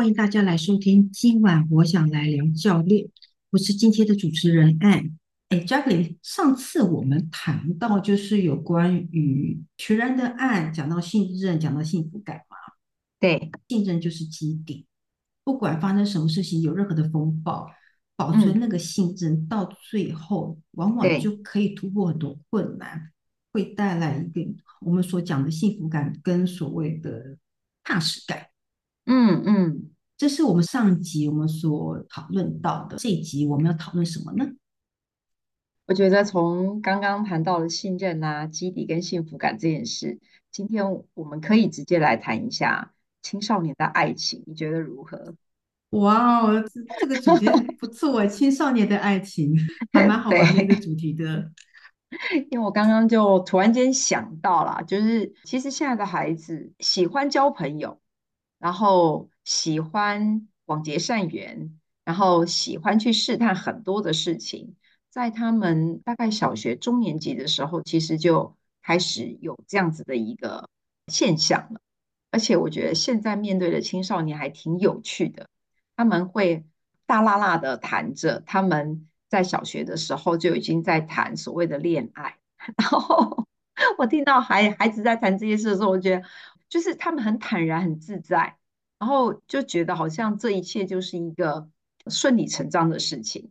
欢迎大家来收听。今晚我想来聊教练，我是今天的主持人 Ann。哎，Jacqueline，上次我们谈到就是有关于全然的爱，讲到信任，讲到幸福感嘛。对，信任就是基底，不管发生什么事情，有任何的风暴，保存那个信任，嗯、到最后往往就可以突破很多困难，会带来一个我们所讲的幸福感跟所谓的踏实感。嗯嗯，这是我们上一集我们所讨论到的。这一集我们要讨论什么呢？我觉得从刚刚谈到了信任啊、基底跟幸福感这件事，今天我们可以直接来谈一下青少年的爱情，你觉得如何？哇哦，这个主题不错，青少年的爱情还蛮好玩的一个主题的。因为我刚刚就突然间想到了，就是其实现在的孩子喜欢交朋友。然后喜欢广结善缘，然后喜欢去试探很多的事情，在他们大概小学中年级的时候，其实就开始有这样子的一个现象了。而且我觉得现在面对的青少年还挺有趣的，他们会大剌剌的谈着他们在小学的时候就已经在谈所谓的恋爱。然后我听到孩孩子在谈这些事的时候，我觉得。就是他们很坦然、很自在，然后就觉得好像这一切就是一个顺理成章的事情。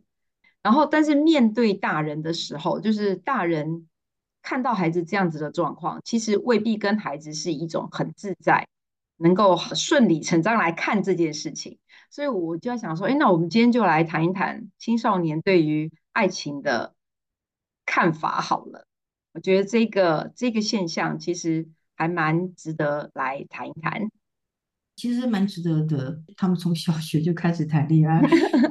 然后，但是面对大人的时候，就是大人看到孩子这样子的状况，其实未必跟孩子是一种很自在，能够顺理成章来看这件事情。所以我就在想说，哎，那我们今天就来谈一谈青少年对于爱情的看法好了。我觉得这个这个现象其实。还蛮值得来谈一谈，其实蛮值得的。他们从小学就开始谈恋爱，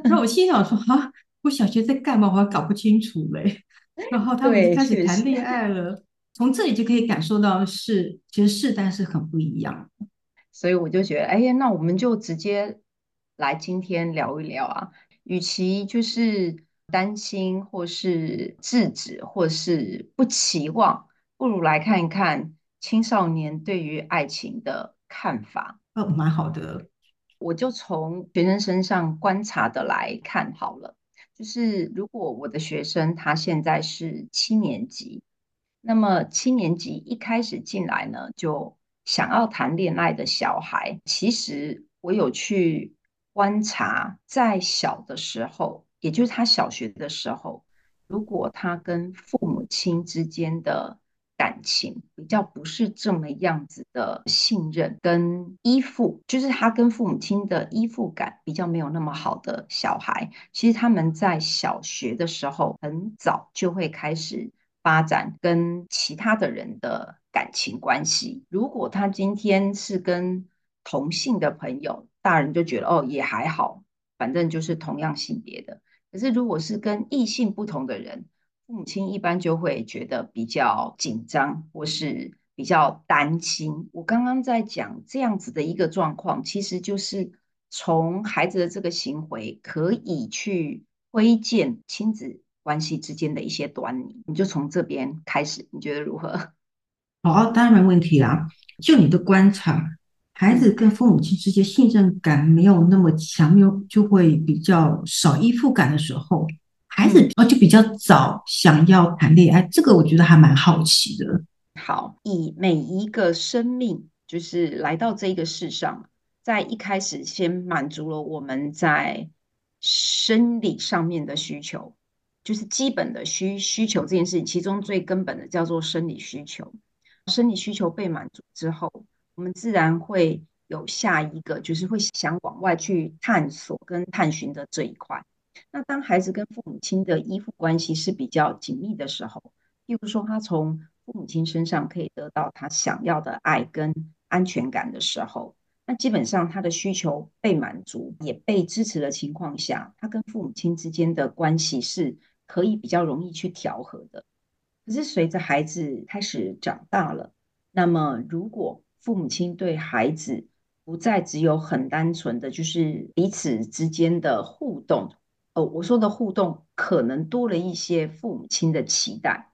那我心想说啊，我小学在干嘛？我还搞不清楚嘞。然后他们就开始谈恋爱了，从这里就可以感受到是，其实是但是很不一样。所以我就觉得，哎呀，那我们就直接来今天聊一聊啊。与其就是担心，或是制止，或是不期望，不如来看一看。青少年对于爱情的看法，哦，蛮好的。我就从学生身上观察的来看好了。就是如果我的学生他现在是七年级，那么七年级一开始进来呢，就想要谈恋爱的小孩，其实我有去观察，在小的时候，也就是他小学的时候，如果他跟父母亲之间的感情比较不是这么样子的信任跟依附，就是他跟父母亲的依附感比较没有那么好的小孩，其实他们在小学的时候很早就会开始发展跟其他的人的感情关系。如果他今天是跟同性的朋友，大人就觉得哦也还好，反正就是同样性别的。可是如果是跟异性不同的人，父母亲一般就会觉得比较紧张，或是比较担心。我刚刚在讲这样子的一个状况，其实就是从孩子的这个行为可以去窥见亲子关系之间的一些端倪。你就从这边开始，你觉得如何？好，当然没问题啦。就你的观察，孩子跟父母亲之间信任感没有那么强，又就会比较少依附感的时候。孩子哦，就比较早想要谈恋爱，这个我觉得还蛮好奇的。好，以每一个生命就是来到这个世上，在一开始先满足了我们在生理上面的需求，就是基本的需需求这件事情，其中最根本的叫做生理需求。生理需求被满足之后，我们自然会有下一个，就是会想往外去探索跟探寻的这一块。那当孩子跟父母亲的依附关系是比较紧密的时候，譬如说他从父母亲身上可以得到他想要的爱跟安全感的时候，那基本上他的需求被满足也被支持的情况下，他跟父母亲之间的关系是可以比较容易去调和的。可是随着孩子开始长大了，那么如果父母亲对孩子不再只有很单纯的就是彼此之间的互动。我说的互动可能多了一些父母亲的期待，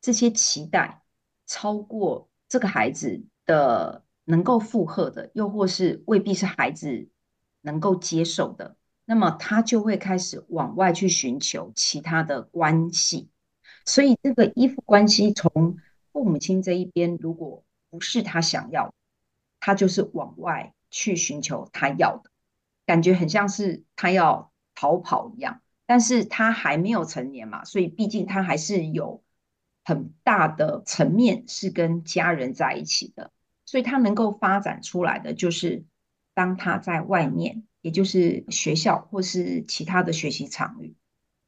这些期待超过这个孩子的能够负荷的，又或是未必是孩子能够接受的，那么他就会开始往外去寻求其他的关系。所以这个依附关系从父母亲这一边，如果不是他想要，他就是往外去寻求他要的，感觉很像是他要逃跑一样。但是他还没有成年嘛，所以毕竟他还是有很大的层面是跟家人在一起的，所以他能够发展出来的就是，当他在外面，也就是学校或是其他的学习场域，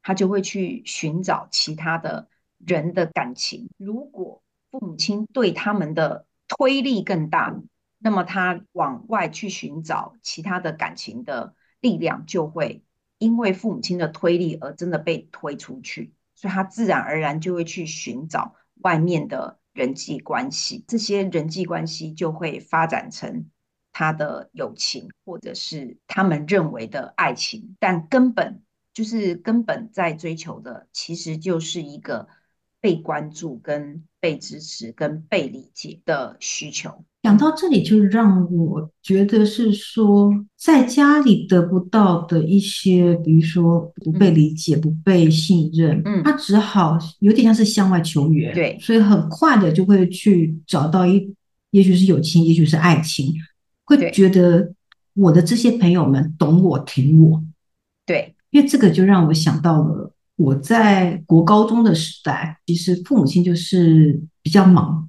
他就会去寻找其他的人的感情。如果父母亲对他们的推力更大，那么他往外去寻找其他的感情的力量就会。因为父母亲的推力而真的被推出去，所以他自然而然就会去寻找外面的人际关系，这些人际关系就会发展成他的友情，或者是他们认为的爱情，但根本就是根本在追求的，其实就是一个被关注、跟被支持、跟被理解的需求。讲到这里，就让我觉得是说，在家里得不到的一些，比如说不被理解、嗯、不被信任，嗯，他只好有点像是向外求援，对，所以很快的就会去找到一，也许是友情，也许是爱情，会觉得我的这些朋友们懂我、挺我，对，因为这个就让我想到了我在国高中的时代，其实父母亲就是比较忙。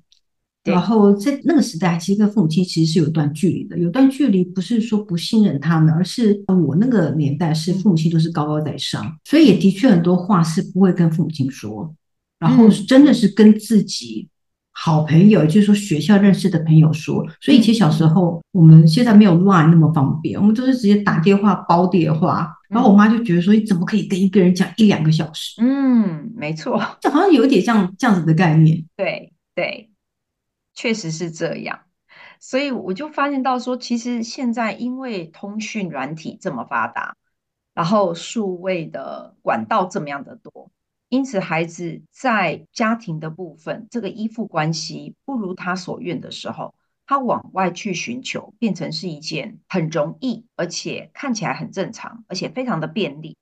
然后在那个时代，其实跟父母亲其实是有段距离的。有段距离不是说不信任他们，而是我那个年代是父母亲都是高高在上，所以也的确很多话是不会跟父母亲说。然后真的是跟自己好朋友，就是说学校认识的朋友说。所以其实小时候我们现在没有 Line 那么方便，我们都是直接打电话煲电话。然后我妈就觉得说，你怎么可以跟一个人讲一两个小时？嗯，没错，这好像有点像这样子的概念。对对。确实是这样，所以我就发现到说，其实现在因为通讯软体这么发达，然后数位的管道这么样的多，因此孩子在家庭的部分，这个依附关系不如他所愿的时候，他往外去寻求，变成是一件很容易，而且看起来很正常，而且非常的便利，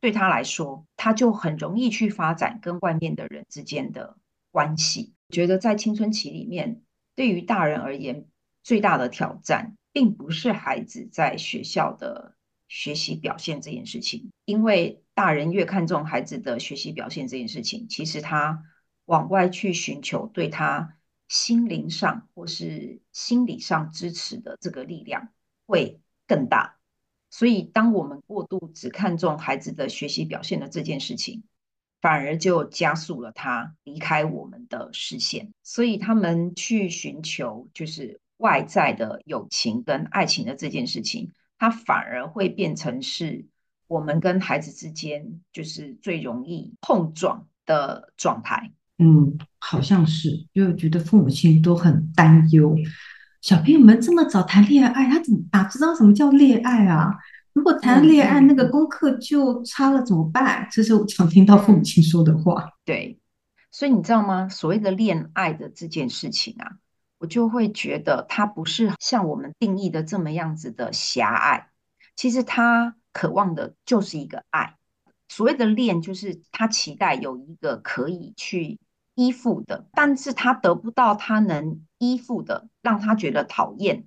对他来说，他就很容易去发展跟外面的人之间的关系。觉得在青春期里面，对于大人而言，最大的挑战，并不是孩子在学校的学习表现这件事情，因为大人越看重孩子的学习表现这件事情，其实他往外去寻求对他心灵上或是心理上支持的这个力量会更大。所以，当我们过度只看重孩子的学习表现的这件事情，反而就加速了他离开我们的视线，所以他们去寻求就是外在的友情跟爱情的这件事情，它反而会变成是我们跟孩子之间就是最容易碰撞的状态。嗯，好像是，因为觉得父母亲都很担忧，小朋友们这么早谈恋爱，他怎么哪知道什么叫恋爱啊？如果谈恋爱，那个功课就差了怎么办？这是我常听到父母亲说的话。对，所以你知道吗？所谓的恋爱的这件事情啊，我就会觉得它不是像我们定义的这么样子的狭隘。其实他渴望的就是一个爱。所谓的恋，就是他期待有一个可以去依附的，但是他得不到他能依附的，让他觉得讨厌，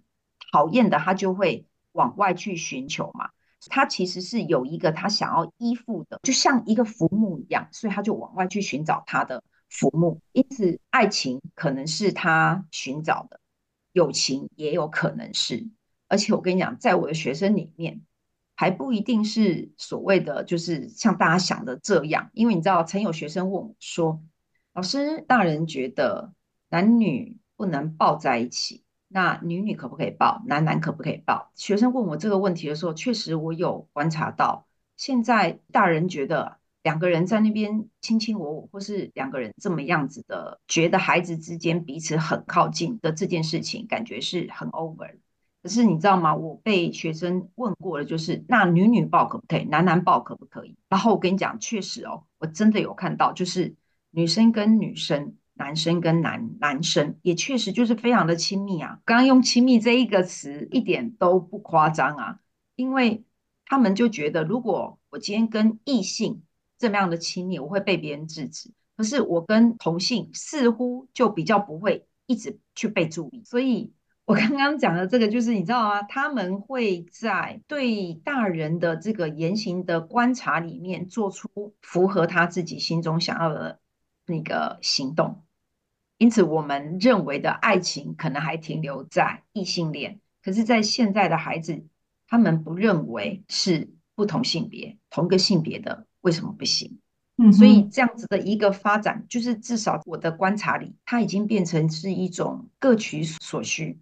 讨厌的他就会往外去寻求嘛。他其实是有一个他想要依附的，就像一个浮木一样，所以他就往外去寻找他的浮木。因此，爱情可能是他寻找的，友情也有可能是。而且我跟你讲，在我的学生里面，还不一定是所谓的就是像大家想的这样。因为你知道，曾有学生问我说：“老师，大人觉得男女不能抱在一起。”那女女可不可以抱？男男可不可以抱？学生问我这个问题的时候，确实我有观察到，现在大人觉得两个人在那边卿卿我我，或是两个人这么样子的，觉得孩子之间彼此很靠近的这件事情，感觉是很 over。可是你知道吗？我被学生问过了，就是那女女抱可不可以？男男抱可不可以？然后我跟你讲，确实哦，我真的有看到，就是女生跟女生。男生跟男男生也确实就是非常的亲密啊！刚刚用“亲密”这一个词一点都不夸张啊！因为他们就觉得，如果我今天跟异性这么样的亲密，我会被别人制止；可是我跟同性似乎就比较不会一直去被注意。所以我刚刚讲的这个，就是你知道吗？他们会在对大人的这个言行的观察里面，做出符合他自己心中想要的那个行动。因此，我们认为的爱情可能还停留在异性恋，可是，在现在的孩子，他们不认为是不同性别、同个性别的为什么不行？嗯，所以这样子的一个发展，就是至少我的观察里，它已经变成是一种各取所需。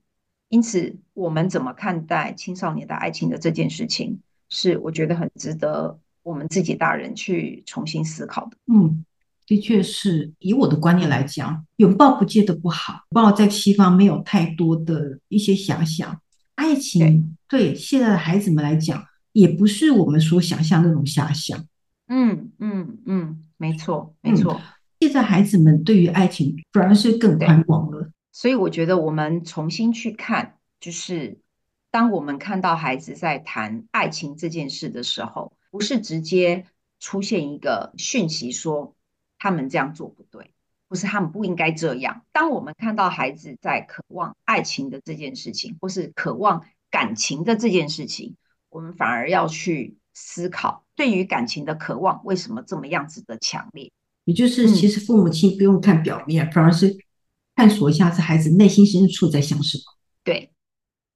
因此，我们怎么看待青少年的爱情的这件事情，是我觉得很值得我们自己大人去重新思考的。嗯。的确是以我的观念来讲，拥抱不见得不好。拥抱在西方没有太多的一些遐想，爱情对，对现在的孩子们来讲，也不是我们所想象那种遐想。嗯嗯嗯，没错没错。现在孩子们对于爱情反而是更宽广了。所以我觉得我们重新去看，就是当我们看到孩子在谈爱情这件事的时候，不是直接出现一个讯息说。他们这样做不对，不是他们不应该这样。当我们看到孩子在渴望爱情的这件事情，或是渴望感情的这件事情，我们反而要去思考，对于感情的渴望为什么这么样子的强烈？也就是，其实父母亲不用看表面，嗯，反而是探索一下这孩子内心深处在想什么。对，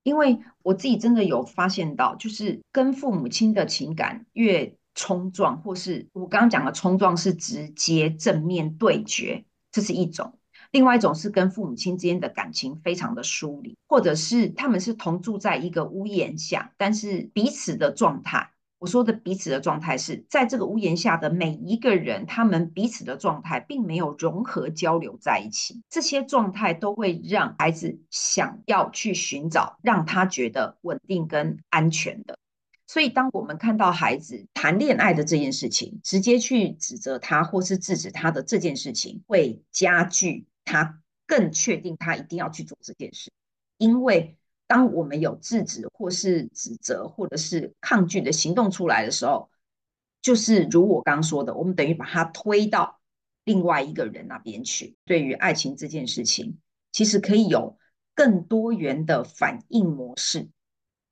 因为我自己真的有发现到，就是跟父母亲的情感越冲撞，或是我刚刚讲的冲撞，是直接正面对决，这是一种；另外一种是跟父母亲之间的感情非常的疏离，或者是他们是同住在一个屋檐下，但是彼此的状态，我说的彼此的状态是在这个屋檐下的每一个人，他们彼此的状态并没有融合交流在一起，这些状态都会让孩子想要去寻找让他觉得稳定跟安全的。所以，当我们看到孩子谈恋爱的这件事情，直接去指责他或是制止他的这件事情，会加剧他更确定他一定要去做这件事。因为当我们有制止或是指责或者是抗拒的行动出来的时候，就是如我刚说的，我们等于把他推到另外一个人那边去。对于爱情这件事情，其实可以有更多元的反应模式。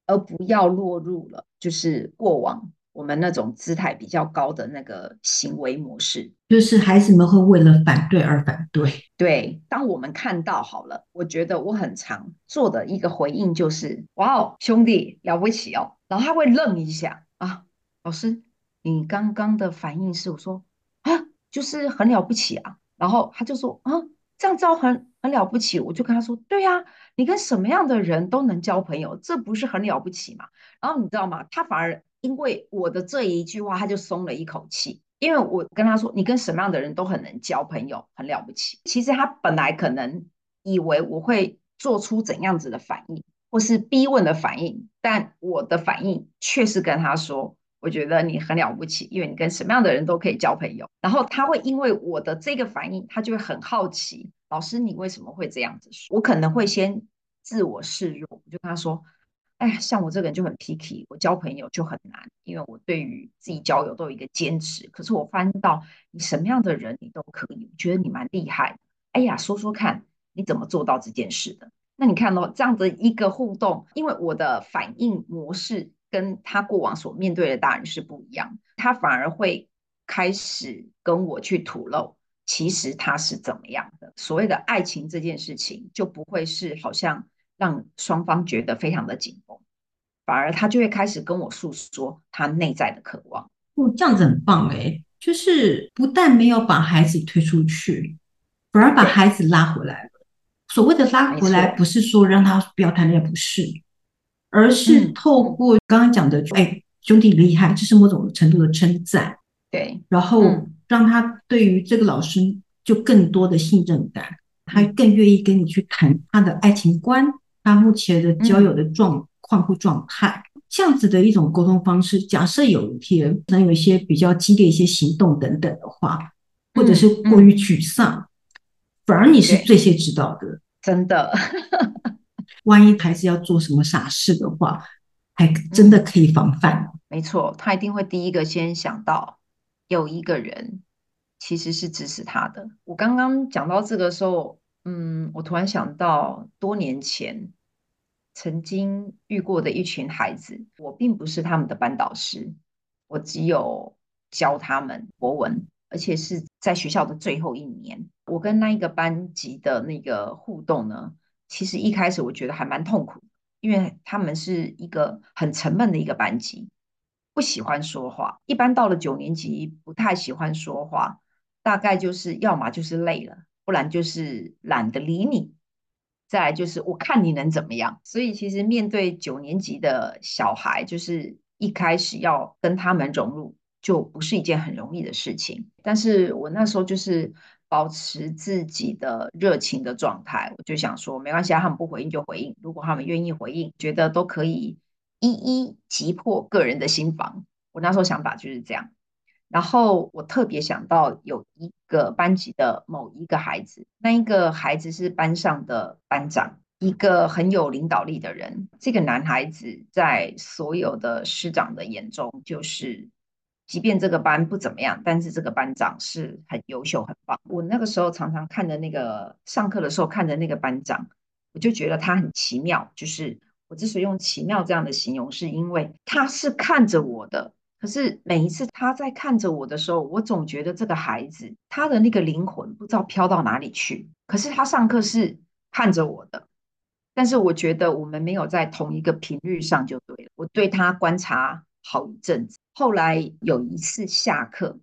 而不要落入了就是过往我们那种姿态比较高的那个行为模式，就是孩子们会为了反对而反对。对，当我们看到好了，我觉得我很常做的一个回应就是：哇哦，兄弟了不起哦！然后他会愣一下啊，老师，你刚刚的反应是我说啊，就是很了不起啊。然后他就说啊，这样招很很了不起。我就跟他说，对呀。你跟什么样的人都能交朋友，这不是很了不起吗？然后你知道吗？他反而因为我的这一句话，他就松了一口气。因为我跟他说，你跟什么样的人都很能交朋友，很了不起。其实他本来可能以为我会做出怎样子的反应，或是逼问的反应，但我的反应却是跟他说，我觉得你很了不起，因为你跟什么样的人都可以交朋友。然后他会因为我的这个反应，他就会很好奇。老师，你为什么会这样子说？我可能会先自我示弱，我就跟他说：“哎呀，像我这个人就很 picky，我交朋友就很难，因为我对于自己交友都有一个坚持。可是我翻到你什么样的人你都可以，我觉得你蛮厉害。哎呀，说说看你怎么做到这件事的？那你看到这样的一个互动，因为我的反应模式跟他过往所面对的大人是不一样，他反而会开始跟我去吐露。”其实他是怎么样的？所谓的爱情这件事情，就不会是好像让双方觉得非常的紧绷，反而他就会开始跟我诉说他内在的渴望。哦，这样子很棒诶，就是不但没有把孩子推出去，反而把孩子拉回来了。所谓的拉回来，不是说让他不要谈恋爱，不是，而是透过刚刚讲的，哎，兄弟厉害，这是某种程度的称赞。对，然后。嗯让他对于这个老师就更多的信任感，他更愿意跟你去谈他的爱情观，他目前的交友的状况或状态，这样子的一种沟通方式。假设有一天能有一些比较激烈一些行动等等的话，或者是过于沮丧，反而你是最先知道的。真的，万一孩子要做什么傻事的话，还真的可以防范。嗯，没错，他一定会第一个先想到有一个人其实是支持他的。我刚刚讲到这个时候，嗯，我突然想到多年前曾经遇过的一群孩子，我并不是他们的班导师，我只有教他们国文。而且是在学校的最后一年，我跟那一个班级的那个互动呢，其实一开始我觉得还蛮痛苦，因为他们是一个很沉闷的一个班级，不喜欢说话。一般到了九年级，不太喜欢说话，大概就是要么就是累了，不然就是懒得理你，再来就是我看你能怎么样。所以其实面对九年级的小孩，就是一开始要跟他们融入。就不是一件很容易的事情，但是我那时候就是保持自己的热情的状态，我就想说没关系啊，他们不回应就回应，如果他们愿意回应，觉得都可以一一击破个人的心防。我那时候想法就是这样。然后我特别想到有一个班级的某一个孩子，那一个孩子是班上的班长，一个很有领导力的人。这个男孩子在所有的师长的眼中就是。即便这个班不怎么样，但是这个班长是很优秀、很棒。我那个时候常常看的那个上课的时候看的那个班长，我就觉得他很奇妙。就是我之所以用奇妙这样的形容，是因为他是看着我的。可是每一次他在看着我的时候，我总觉得这个孩子他的那个灵魂不知道飘到哪里去。可是他上课是看着我的，但是我觉得我们没有在同一个频率上就对了。我对他观察好一阵子。后来有一次下课，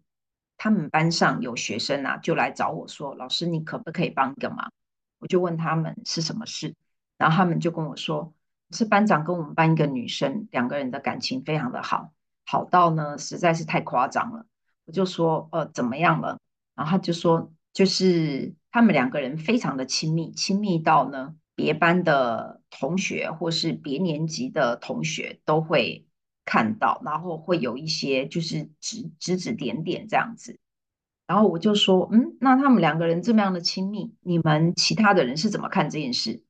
他们班上有学生啊，就来找我说：“老师，你可不可以帮个忙？”我就问他们是什么事，然后他们就跟我说：“是班长跟我们班一个女生，两个人的感情非常的好，好到呢实在是太夸张了。”我就说：“呃，怎么样了？”然后他就说：“就是他们两个人非常的亲密，亲密到呢别班的同学或是别年级的同学都会。”看到，然后会有一些就是指指指点点这样子，然后我就说，嗯，那他们两个人这么样的亲密，你们其他的人是怎么看这件事？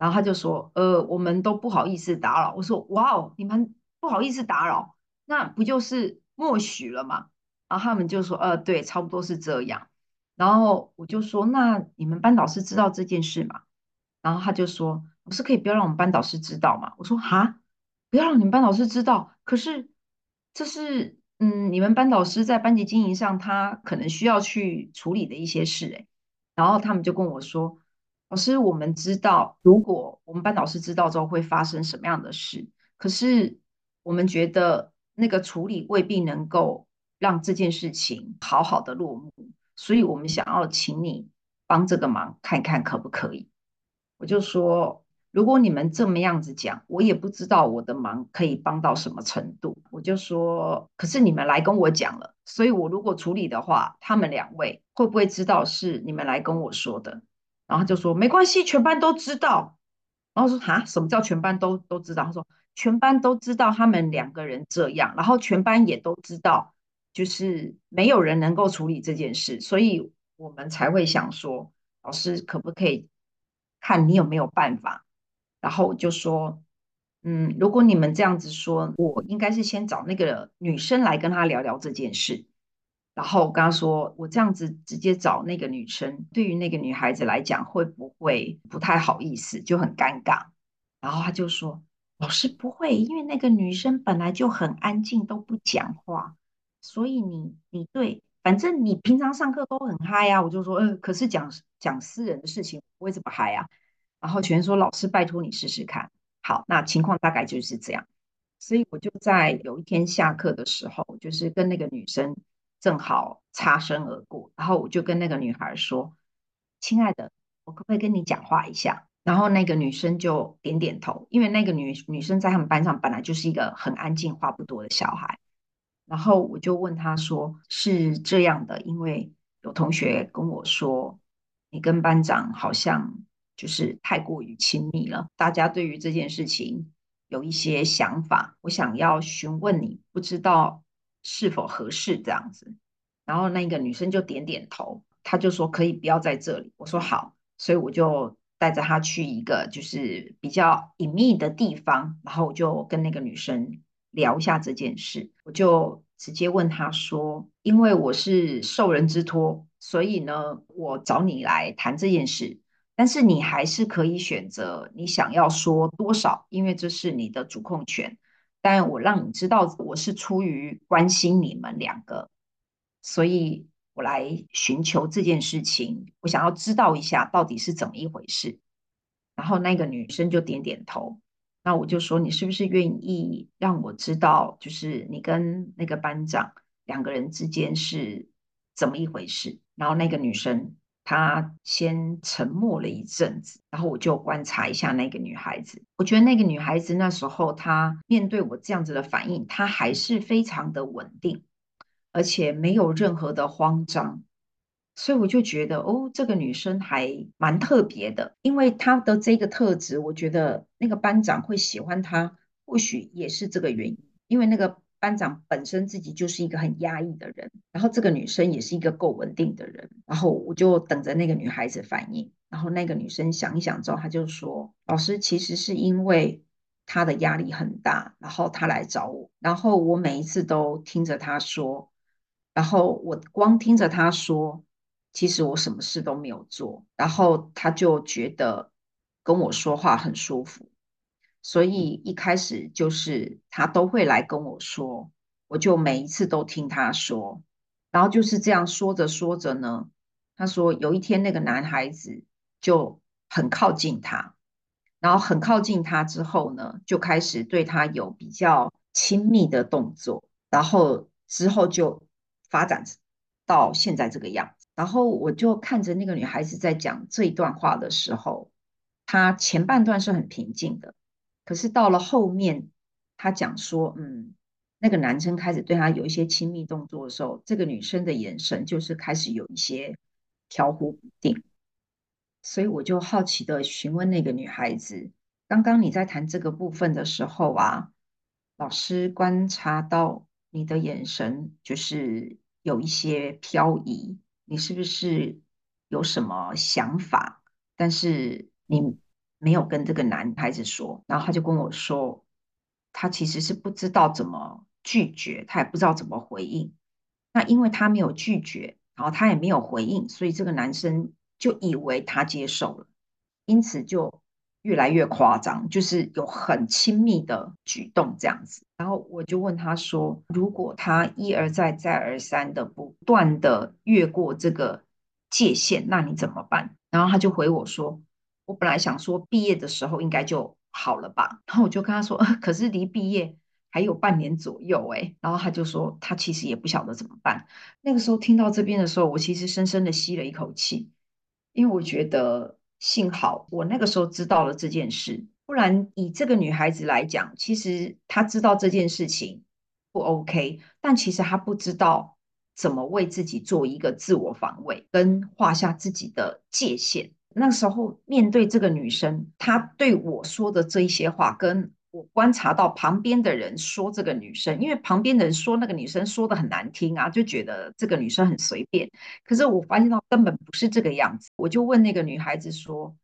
然后他就说，呃，我们都不好意思打扰。我说，哇哦，你们不好意思打扰，那不就是默许了吗？然后他们就说，呃，对，差不多是这样。然后我就说，那你们班导师知道这件事吗？然后他就说，不是可以不要让我们班导师知道吗？我说，哈。不要让你们班导师知道，可是这是嗯，你们班导师在班级经营上，他可能需要去处理的一些事诶。然后他们就跟我说：“老师，我们知道，如果我们班导师知道之后会发生什么样的事，可是我们觉得那个处理未必能够让这件事情好好的落幕，所以我们想要请你帮这个忙，看看可不可以。”我就说。如果你们这么样子讲，我也不知道我的忙可以帮到什么程度。我就说，可是你们来跟我讲了，所以我如果处理的话，他们两位会不会知道是你们来跟我说的？然后就说没关系，全班都知道。然后说哈，什么叫全班都都知道？他说全班都知道他们两个人这样，然后全班也都知道，就是没有人能够处理这件事，所以我们才会想说，老师可不可以看你有没有办法？然后就说，嗯，如果你们这样子说，我应该是先找那个女生来跟他聊聊这件事。然后我跟她说，我这样子直接找那个女生，对于那个女孩子来讲，会不会不太好意思，就很尴尬？然后她就说，老师不会，因为那个女生本来就很安静，都不讲话，所以你你对，反正你平常上课都很嗨啊。我就说，嗯、呃，可是讲讲私人的事情不会这么嗨啊。然后全说老师，拜托你试试看。好，那情况大概就是这样。所以我就在有一天下课的时候，就是跟那个女生正好擦身而过，然后我就跟那个女孩说：“亲爱的，我可不可以跟你讲话一下？”然后那个女生就点点头，因为那个女女生在他们班上本来就是一个很安静、话不多的小孩。然后我就问她说：“是这样的，因为有同学跟我说，你跟班长好像……”就是太过于亲密了，大家对于这件事情有一些想法，我想要询问你，不知道是否合适这样子。然后那个女生就点点头，她就说可以不要在这里。我说好，所以我就带着她去一个就是比较隐秘的地方，然后我就跟那个女生聊一下这件事，我就直接问她说：“因为我是受人之托，所以呢，我找你来谈这件事。但是你还是可以选择你想要说多少，因为这是你的主控权。但我让你知道，我是出于关心你们两个，所以。”我来寻求这件事情，我想要知道一下到底是怎么一回事。然后那个女生就点点头。那我就说，你是不是愿意让我知道，就是你跟那个班长两个人之间是怎么一回事？然后那个女生他先沉默了一阵子，然后我就观察一下那个女孩子。我觉得那个女孩子那时候她面对我这样子的反应，她还是非常的稳定。而且没有任何的慌张，所以我就觉得哦，这个女生还蛮特别的，因为她的这个特质，我觉得那个班长会喜欢她，或许也是这个原因。因为那个班长本身自己就是一个很压抑的人，然后这个女生也是一个够稳定的人，然后我就等着那个女孩子反应。然后那个女生想一想之后，她就说：“老师，其实是因为她的压力很大，然后她来找我，然后我每一次都听着她说。”然后我光听着他说，其实我什么事都没有做，然后他就觉得跟我说话很舒服，所以一开始就是他都会来跟我说，我就每一次都听他说，然后就是这样说着说着呢，他说有一天那个男孩子就很靠近他，然后很靠近他之后呢，就开始对他有比较亲密的动作，然后之后就。发展到现在这个样子，然后我就看着那个女孩子在讲这一段话的时候，她前半段是很平静的，可是到了后面，他讲说，嗯，那个男生开始对她有一些亲密动作的时候，这个女生的眼神就是开始有一些飘忽不定，所以我就好奇的询问那个女孩子，刚刚你在谈这个部分的时候啊，老师观察到。你的眼神就是有一些飘移，你是不是有什么想法？但是你没有跟这个男孩子说，然后他就跟我说，他其实是不知道怎么拒绝，他也不知道怎么回应。那因为他没有拒绝，然后他也没有回应，所以这个男生就以为他接受了，因此就。越来越夸张，就是有很亲密的举动这样子。然后我就问他说：“如果他一而再、再而三的不断的越过这个界限，那你怎么办？”然后他就回我说：“我本来想说毕业的时候应该就好了吧。”然后我就跟他说：“可是离毕业还有半年左右诶。”然后他就说他其实也不晓得怎么办。那个时候听到这边的时候，我其实深深的吸了一口气，因为我觉得。幸好我那个时候知道了这件事，不然以这个女孩子来讲，其实她知道这件事情不 OK，但其实她不知道怎么为自己做一个自我防卫，跟画下自己的界限。那时候面对这个女生，她对我说的这一些话，跟我观察到旁边的人说这个女生，因为旁边的人说那个女生说的很难听啊，就觉得这个女生很随便。可是我发现到根本不是这个样子，我就问那个女孩子说：“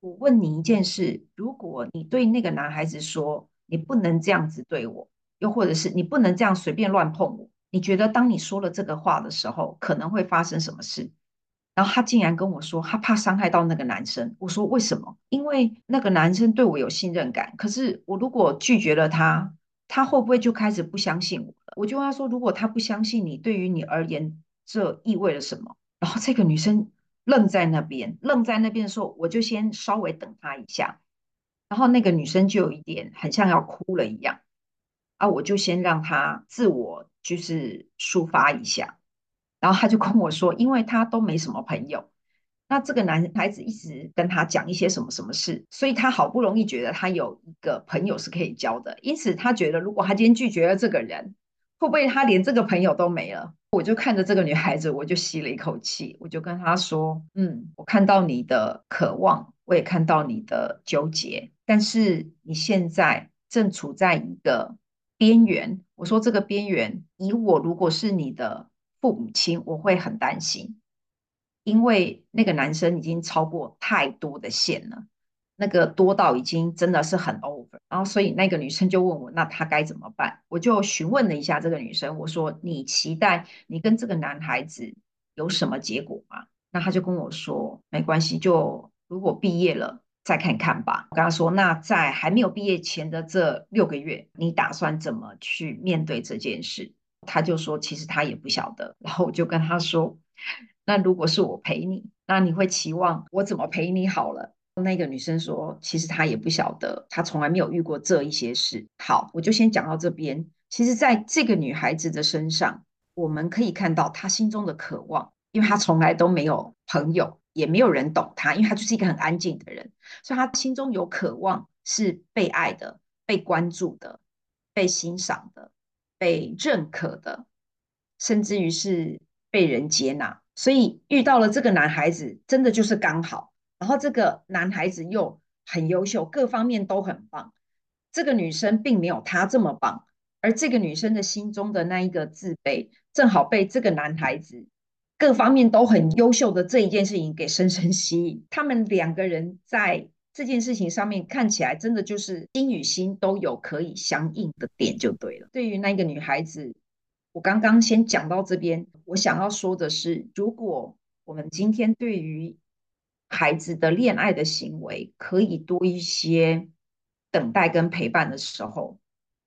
我问你一件事，如果你对那个男孩子说你不能这样子对我，又或者是你不能这样随便乱碰我，你觉得当你说了这个话的时候，可能会发生什么事？”然后他竟然跟我说，他怕伤害到那个男生。我说为什么？因为那个男生对我有信任感。可是我如果拒绝了他，他会不会就开始不相信我了？我就问他说，如果他不相信你，对于你而言，这意味着什么？然后这个女生愣在那边，愣在那边的时候，我就先稍微等他一下。然后那个女生就有一点很像要哭了一样，啊，我就先让她自我就是抒发一下。然后他就跟我说，因为他都没什么朋友，那这个男孩子一直跟他讲一些什么什么事，所以他好不容易觉得他有一个朋友是可以交的，因此他觉得如果他今天拒绝了这个人，会不会他连这个朋友都没了？我就看着这个女孩子，我就吸了一口气，我就跟他说：“嗯，我看到你的渴望，我也看到你的纠结，但是你现在正处在一个边缘。我说这个边缘，以我如果是你的。”父母亲，我会很担心。因为那个男生已经超过太多的线了，那个多到已经真的是很 over。然后，所以那个女生就问我，那她该怎么办？我就询问了一下这个女生，我说：“你期待你跟这个男孩子有什么结果吗？”那她就跟我说：“没关系，就如果毕业了再看看吧。”我跟她说：“那在还没有毕业前的这六个月，你打算怎么去面对这件事？”他就说：“其实他也不晓得。”然后我就跟他说。那如果是我陪你，那你会期望我怎么陪你好了？那个女生说，其实她也不晓得，她从来没有遇过这一些事。好，我就先讲到这边。其实，在这个女孩子的身上，我们可以看到她心中的渴望，因为她从来都没有朋友，也没有人懂她，因为她就是一个很安静的人，所以她心中有渴望，是被爱的、被关注的、被欣赏的、被认可的，甚至于是被人接纳。所以遇到了这个男孩子，真的就是刚好。然后这个男孩子又很优秀，各方面都很棒。这个女生并没有他这么棒，而这个女生的心中的那一个自卑，正好被这个男孩子各方面都很优秀的这一件事情给深深吸引。他们两个人在这件事情上面看起来，真的就是心与心都有可以相应的点，就对了。对于那个女孩子。我刚刚先讲到这边，我想要说的是，如果我们今天对于孩子的恋爱的行为可以多一些等待跟陪伴的时候，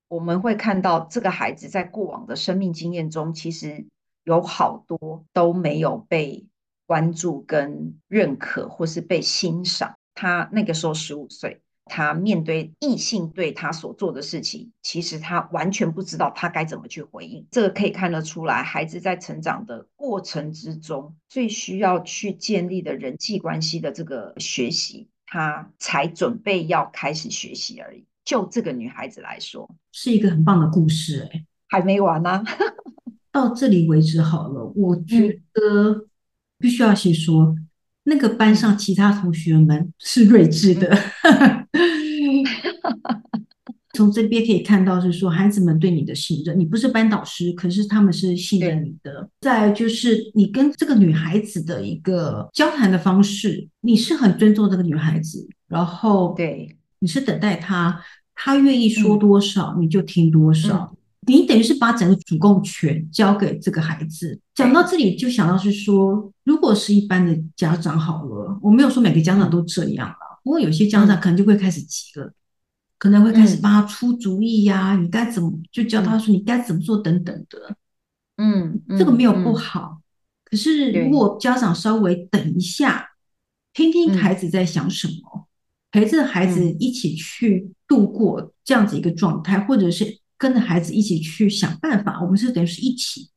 我们会看到这个孩子在过往的生命经验中，其实有好多都没有被关注跟认可，或是被欣赏。他那个时候十五岁。他面对异性对他所做的事情，其实他完全不知道他该怎么去回应。这个可以看得出来，孩子在成长的过程之中，最需要去建立的人际关系的这个学习，他才准备要开始学习而已。就这个女孩子来说，是一个很棒的故事。哎，还没完呢，到这里为止好了。我觉得必须要先说。那个班上其他同学们是睿智的，从这边可以看到是说孩子们对你的信任，你不是班导师，可是他们是信任你的。再就是你跟这个女孩子的一个交谈的方式，你是很尊重这个女孩子，然后对，你是等待她，她愿意说多少你就听多少。你等于是把整个主控权交给这个孩子。讲到这里，就想到是说，如果是一般的家长好了，我没有说每个家长都这样了，不过有些家长可能就会开始急了，可能会开始帮他出主意呀，你该怎么就教他说你该怎么做等等的。嗯，这个没有不好，可是如果家长稍微等一下，听听孩子在想什么，陪着孩子一起去度过这样子一个状态，或者是。跟着孩子一起去想办法，我们是等于是一起，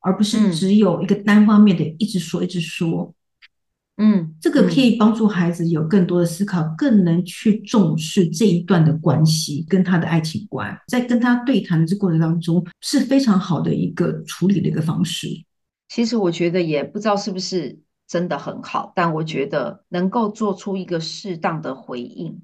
而不是只有一个单方面的一直说一直说。嗯，这个可以帮助孩子有更多的思考，更能去重视这一段的关系跟他的爱情观，在跟他对谈的这过程当中是非常好的一个处理的一个方式。其实我觉得也不知道是不是真的很好，但我觉得能够做出一个适当的回应。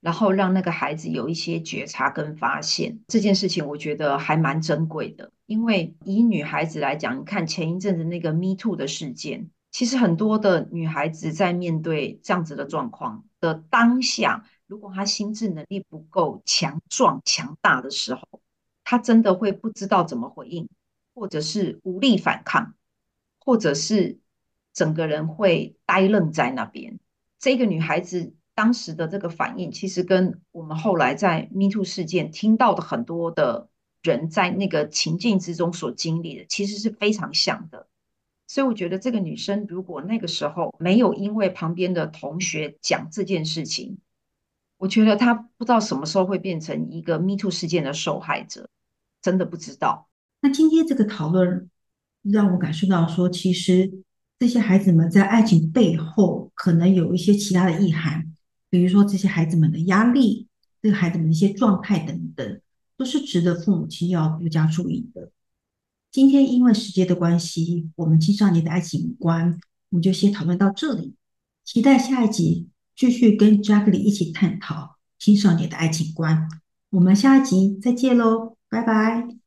然后让那个孩子有一些觉察跟发现这件事情，我觉得还蛮珍贵的。因为以女孩子来讲，你看前一阵子那个 Me Too 的事件，其实很多的女孩子在面对这样子的状况的当下，如果她心智能力不够强壮、强大的时候，她真的会不知道怎么回应，或者是无力反抗，或者是整个人会呆愣在那边。这个女孩子。当时的这个反应，其实跟我们后来在 Me Too 事件听到的很多的人在那个情境之中所经历的，其实是非常像的。所以我觉得这个女生如果那个时候没有因为旁边的同学讲这件事情，我觉得她不知道什么时候会变成一个 Me Too 事件的受害者，真的不知道。那今天这个讨论让我感受到说，其实这些孩子们在爱情背后可能有一些其他的意涵。比如说这些孩子们的压力，这个孩子们的一些状态等等，都是值得父母亲要多加注意的。今天因为时间的关系，我们青少年的爱情观，我们就先讨论到这里。期待下一集继续跟 Jackie 一起探讨青少年的爱情观。我们下一集再见喽，拜拜。